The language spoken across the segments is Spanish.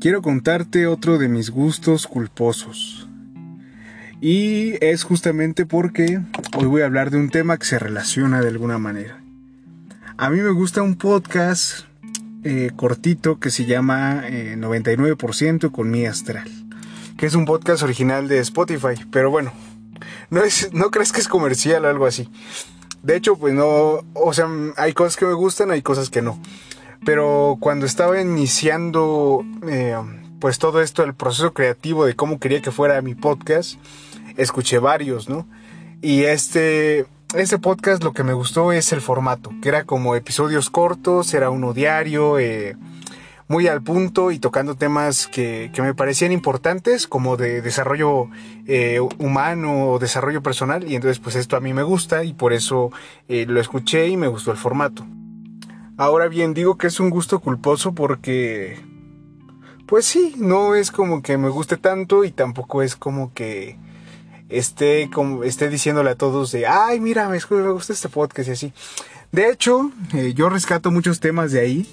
quiero contarte otro de mis gustos culposos. Y es justamente porque hoy voy a hablar de un tema que se relaciona de alguna manera. A mí me gusta un podcast eh, cortito que se llama 99% eh, con mi astral, que es un podcast original de Spotify, pero bueno, no, es, no crees que es comercial o algo así. De hecho, pues no, o sea, hay cosas que me gustan, hay cosas que no. Pero cuando estaba iniciando, eh, pues todo esto, el proceso creativo de cómo quería que fuera mi podcast, escuché varios, ¿no? Y este, este podcast lo que me gustó es el formato, que era como episodios cortos, era uno diario, eh, muy al punto y tocando temas que, me parecían importantes, como de desarrollo eh, humano o desarrollo personal. Y entonces pues esto a mí me gusta y por eso lo escuché y me gustó el formato. Ahora bien, digo que es un gusto culposo porque... Pues sí, no es como que me guste tanto y tampoco es como que esté, como, esté diciéndole a todos de, ay, mira, me, gusta este podcast y así. De hecho, eh, yo rescato muchos temas de ahí.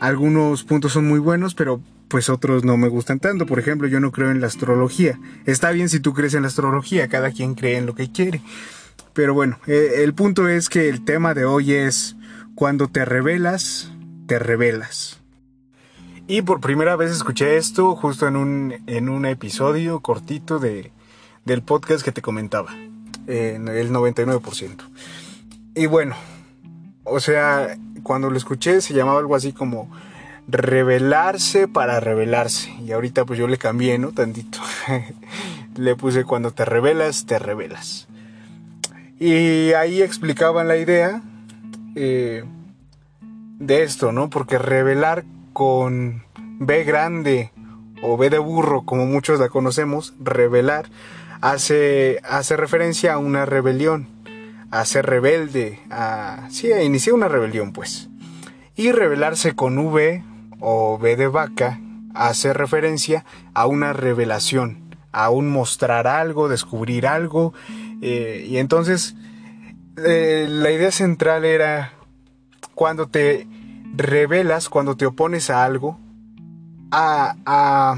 Algunos puntos son muy buenos, pero pues otros no me gustan tanto. Por ejemplo, yo no creo en la astrología. Está bien si tú crees en la astrología, cada quien cree en lo que quiere. Pero bueno, eh, el punto es que el tema de hoy es cuando te revelas, te revelas. Y por primera vez escuché esto justo en un, en un episodio cortito de, del podcast que te comentaba, en el 99%. Y bueno, o sea, cuando lo escuché se llamaba algo así como revelarse para revelarse. Y ahorita pues yo le cambié, ¿no? Tantito. le puse cuando te revelas, te revelas. Y ahí explicaban la idea eh, de esto, ¿no? Porque revelar con B grande o B de burro, como muchos la conocemos, revelar hace, hace referencia a una rebelión, a ser rebelde, a... Sí, a iniciar una rebelión, pues. Y revelarse con V o B de vaca hace referencia a una revelación, a un mostrar algo, descubrir algo. Eh, y entonces eh, la idea central era cuando te revelas, cuando te opones a algo, a, a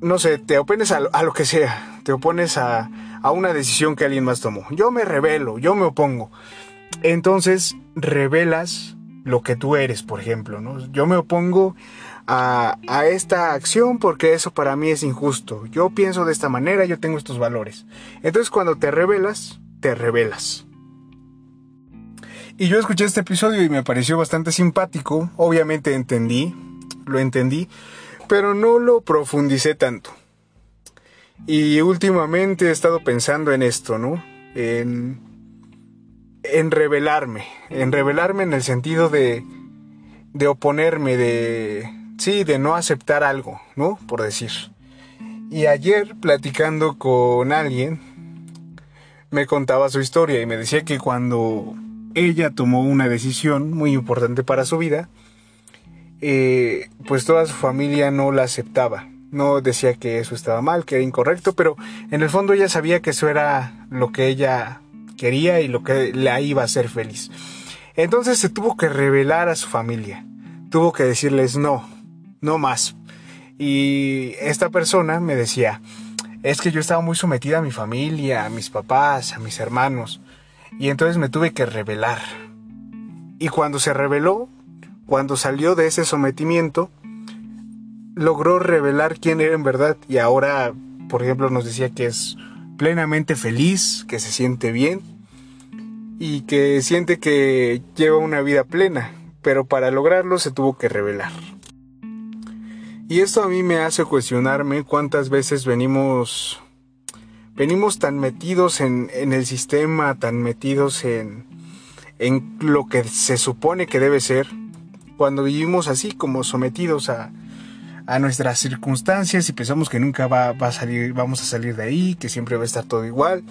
no sé, te opones a, a, lo que sea, te opones a, a una decisión que alguien más tomó. Yo me revelo, yo me opongo. Entonces revelas lo que tú eres, por ejemplo, ¿no? Yo me opongo a, a, esta acción porque eso para mí es injusto. Yo pienso de esta manera, yo tengo estos valores. Entonces cuando te revelas, te revelas. Y yo escuché este episodio y me pareció bastante simpático. Obviamente entendí, lo entendí, pero no lo profundicé tanto. Y últimamente he estado pensando en esto, ¿no? En, en revelarme, en revelarme en el sentido de, de oponerme, de, sí, de no aceptar algo, ¿no? Por decir. Y ayer platicando con alguien, me contaba su historia y me decía que cuando ella tomó una decisión muy importante para su vida, eh, pues toda su familia no la aceptaba. No decía que eso estaba mal, que era incorrecto, pero en el fondo ella sabía que eso era lo que ella quería y lo que la iba a hacer feliz. Entonces se tuvo que revelar a su familia. Tuvo que decirles no, no más. Y esta persona me decía, es que yo estaba muy sometida a mi familia, a mis papás, a mis hermanos, y entonces me tuve que rebelar. Y cuando se rebeló, cuando salió de ese sometimiento, logró revelar quién era en verdad y ahora, por ejemplo, nos decía que es plenamente feliz, que se siente bien y que siente que lleva una vida plena, pero para lograrlo se tuvo que revelar. Y esto a mí me hace cuestionarme cuántas veces venimos venimos tan metidos en, en el sistema, tan metidos en, en lo que se supone que debe ser, cuando vivimos así como sometidos a, a nuestras circunstancias y pensamos que nunca va, va, a salir, vamos a salir de ahí, que siempre va a estar todo igual,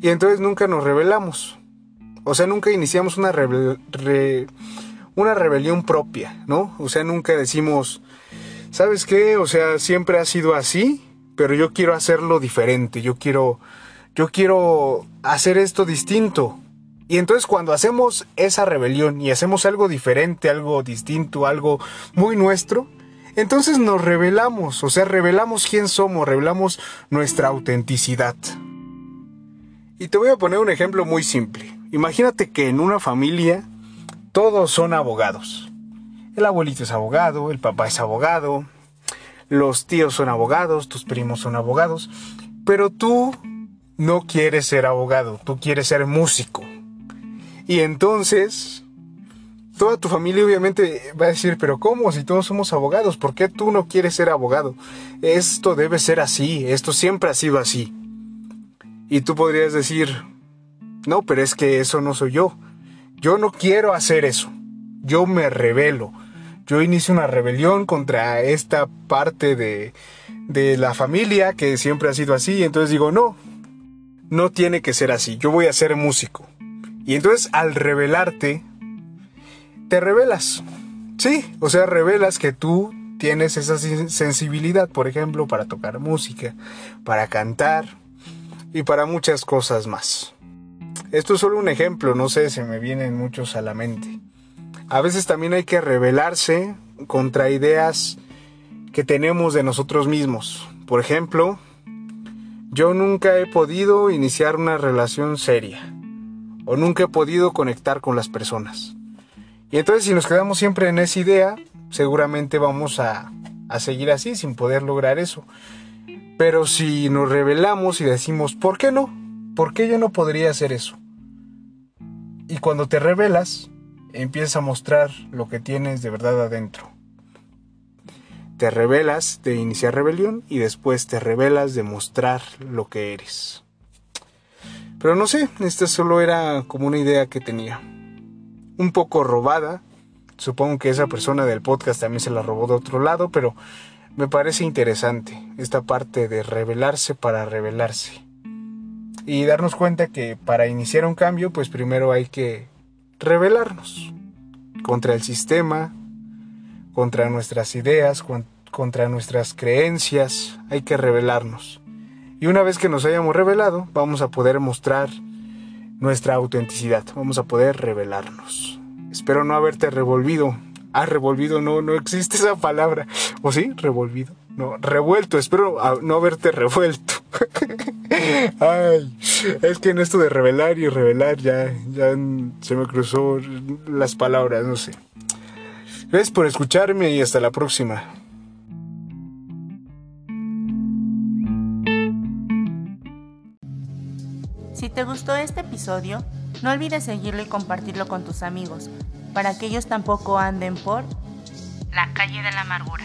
y entonces nunca nos rebelamos. O sea, nunca iniciamos una, una rebelión propia, ¿no? O sea, nunca decimos, ¿sabes qué? O sea, siempre ha sido así, pero yo quiero hacerlo diferente, yo quiero, yo quiero hacer esto distinto. Y entonces cuando hacemos esa rebelión y hacemos algo diferente, algo distinto, algo muy nuestro, entonces nos revelamos, o sea, revelamos quién somos, revelamos nuestra autenticidad. Y te voy a poner un ejemplo muy simple. Imagínate que en una familia todos son abogados. El abuelito es abogado, el papá es abogado, los tíos son abogados, tus primos son abogados, pero tú no quieres ser abogado, tú quieres ser músico. Y entonces, toda tu familia obviamente va a decir, pero ¿cómo? Si todos somos abogados, ¿por qué tú no quieres ser abogado? Esto debe ser así, esto siempre ha sido así. Y tú podrías decir, no, pero es que eso no soy yo. Yo no quiero hacer eso. Yo me revelo. Yo inicio una rebelión contra esta parte de, de la familia que siempre ha sido así. Entonces digo, no, no tiene que ser así. Yo voy a ser músico. Y entonces al revelarte, te revelas. Sí, o sea, revelas que tú tienes esa sensibilidad, por ejemplo, para tocar música, para cantar y para muchas cosas más. Esto es solo un ejemplo, no sé, se me vienen muchos a la mente. A veces también hay que rebelarse contra ideas que tenemos de nosotros mismos. Por ejemplo, yo nunca he podido iniciar una relación seria o nunca he podido conectar con las personas. Y entonces si nos quedamos siempre en esa idea, seguramente vamos a, a seguir así sin poder lograr eso. Pero si nos revelamos y decimos, ¿por qué no? ¿Por qué yo no podría hacer eso? Y cuando te revelas, empiezas a mostrar lo que tienes de verdad adentro. Te revelas de iniciar rebelión y después te revelas de mostrar lo que eres. Pero no sé, esta solo era como una idea que tenía. Un poco robada. Supongo que esa persona del podcast también se la robó de otro lado, pero me parece interesante esta parte de revelarse para revelarse y darnos cuenta que para iniciar un cambio, pues primero hay que rebelarnos contra el sistema, contra nuestras ideas, contra nuestras creencias, hay que rebelarnos. Y una vez que nos hayamos revelado, vamos a poder mostrar nuestra autenticidad, vamos a poder revelarnos. Espero no haberte revolvido. Ah, revolvido, no, no existe esa palabra. ¿O sí? Revolvido. No, revuelto, espero no haberte revuelto. Ay, es que en esto de revelar y revelar ya, ya se me cruzó las palabras, no sé. Gracias por escucharme y hasta la próxima. Si te gustó este episodio, no olvides seguirlo y compartirlo con tus amigos, para que ellos tampoco anden por la calle de la amargura.